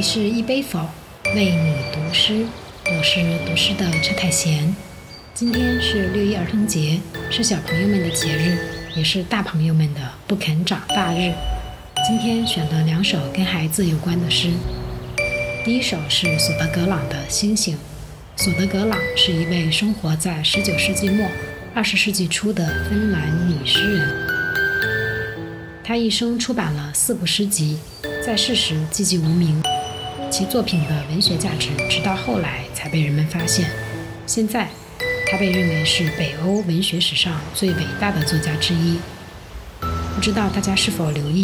里是一杯否，为你读诗，我是读诗的车太贤。今天是六一儿童节，是小朋友们的节日，也是大朋友们的不肯长大日。今天选了两首跟孩子有关的诗。第一首是索德格朗的《星星》。索德格朗是一位生活在十九世纪末、二十世纪初的芬兰女诗人。她一生出版了四部诗集，在世时寂寂无名。其作品的文学价值直到后来才被人们发现。现在，他被认为是北欧文学史上最伟大的作家之一。不知道大家是否留意，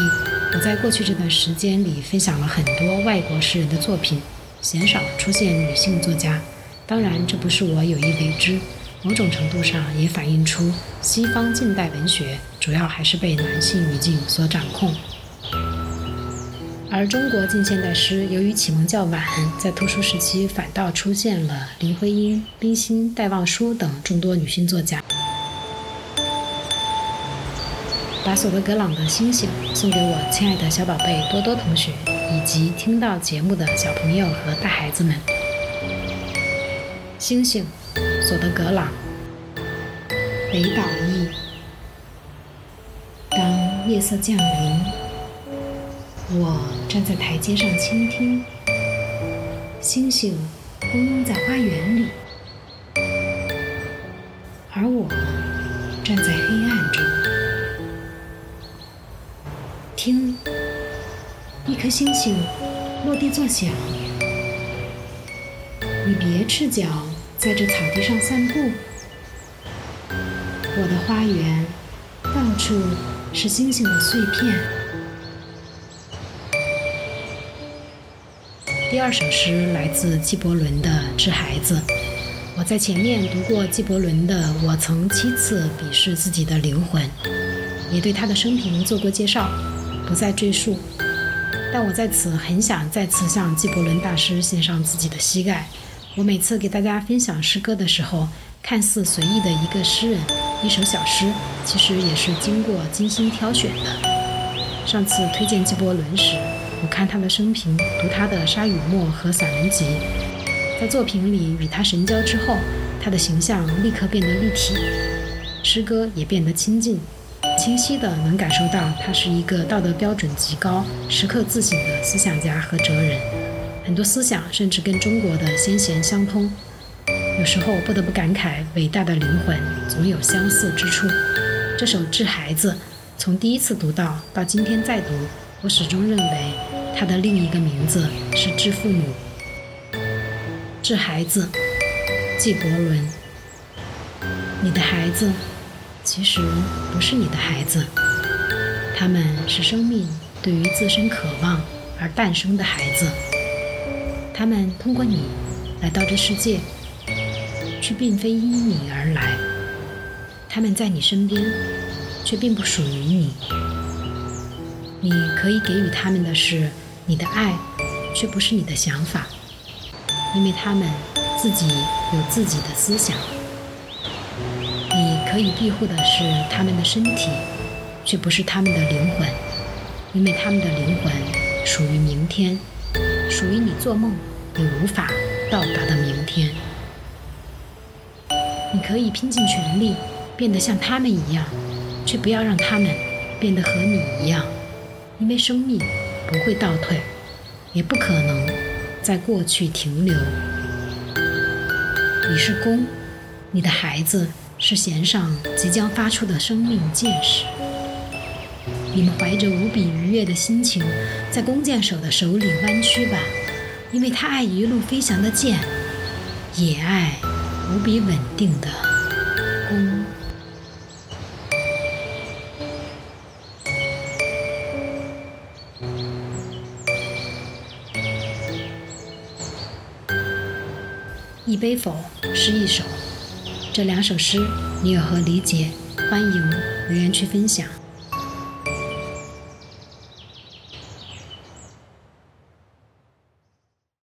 我在过去这段时间里分享了很多外国诗人的作品，鲜少出现女性作家。当然，这不是我有意为之，某种程度上也反映出西方近代文学主要还是被男性语境所掌控。而中国近现代诗由于启蒙较晚，在特殊时期反倒出现了林徽因、冰心、戴望舒等众多女性作家。把索德格朗的《星星》送给我亲爱的小宝贝多多同学，以及听到节目的小朋友和大孩子们。星星，索德格朗。北岛译。当夜色降临，我站在台阶上倾听。星星嗡嗡在花园里，而我站在黑暗中，听一颗星星落地作响。你别赤脚。在这草地上散步，我的花园到处是星星的碎片。第二首诗来自纪伯伦的《致孩子》。我在前面读过纪伯伦的《我曾七次鄙视自己的灵魂》，也对他的生平做过介绍，不再赘述。但我在此很想再次向纪伯伦大师献上自己的膝盖。我每次给大家分享诗歌的时候，看似随意的一个诗人、一首小诗，其实也是经过精心挑选的。上次推荐纪伯伦时，我看他的生平，读他的《沙与沫》和散文集，在作品里与他神交之后，他的形象立刻变得立体，诗歌也变得亲近、清晰的能感受到他是一个道德标准极高、时刻自省的思想家和哲人。很多思想甚至跟中国的先贤相通，有时候不得不感慨，伟大的灵魂总有相似之处。这首《致孩子》，从第一次读到到今天再读，我始终认为他的另一个名字是《致父母》。致孩子，纪伯伦。你的孩子其实不是你的孩子，他们是生命对于自身渴望而诞生的孩子。他们通过你来到这世界，却并非因你而来。他们在你身边，却并不属于你。你可以给予他们的是你的爱，却不是你的想法，因为他们自己有自己的思想。你可以庇护的是他们的身体，却不是他们的灵魂，因为他们的灵魂属于明天。属于你做梦也无法到达的明天。你可以拼尽全力变得像他们一样，却不要让他们变得和你一样，因为生命不会倒退，也不可能在过去停留。你是弓，你的孩子是弦上即将发出的生命箭矢。你们怀着无比愉悦的心情，在弓箭手的手里弯曲吧，因为他爱一路飞翔的箭，也爱无比稳定的弓。一杯否，诗一首。这两首诗，你有何理解？欢迎留言区分享。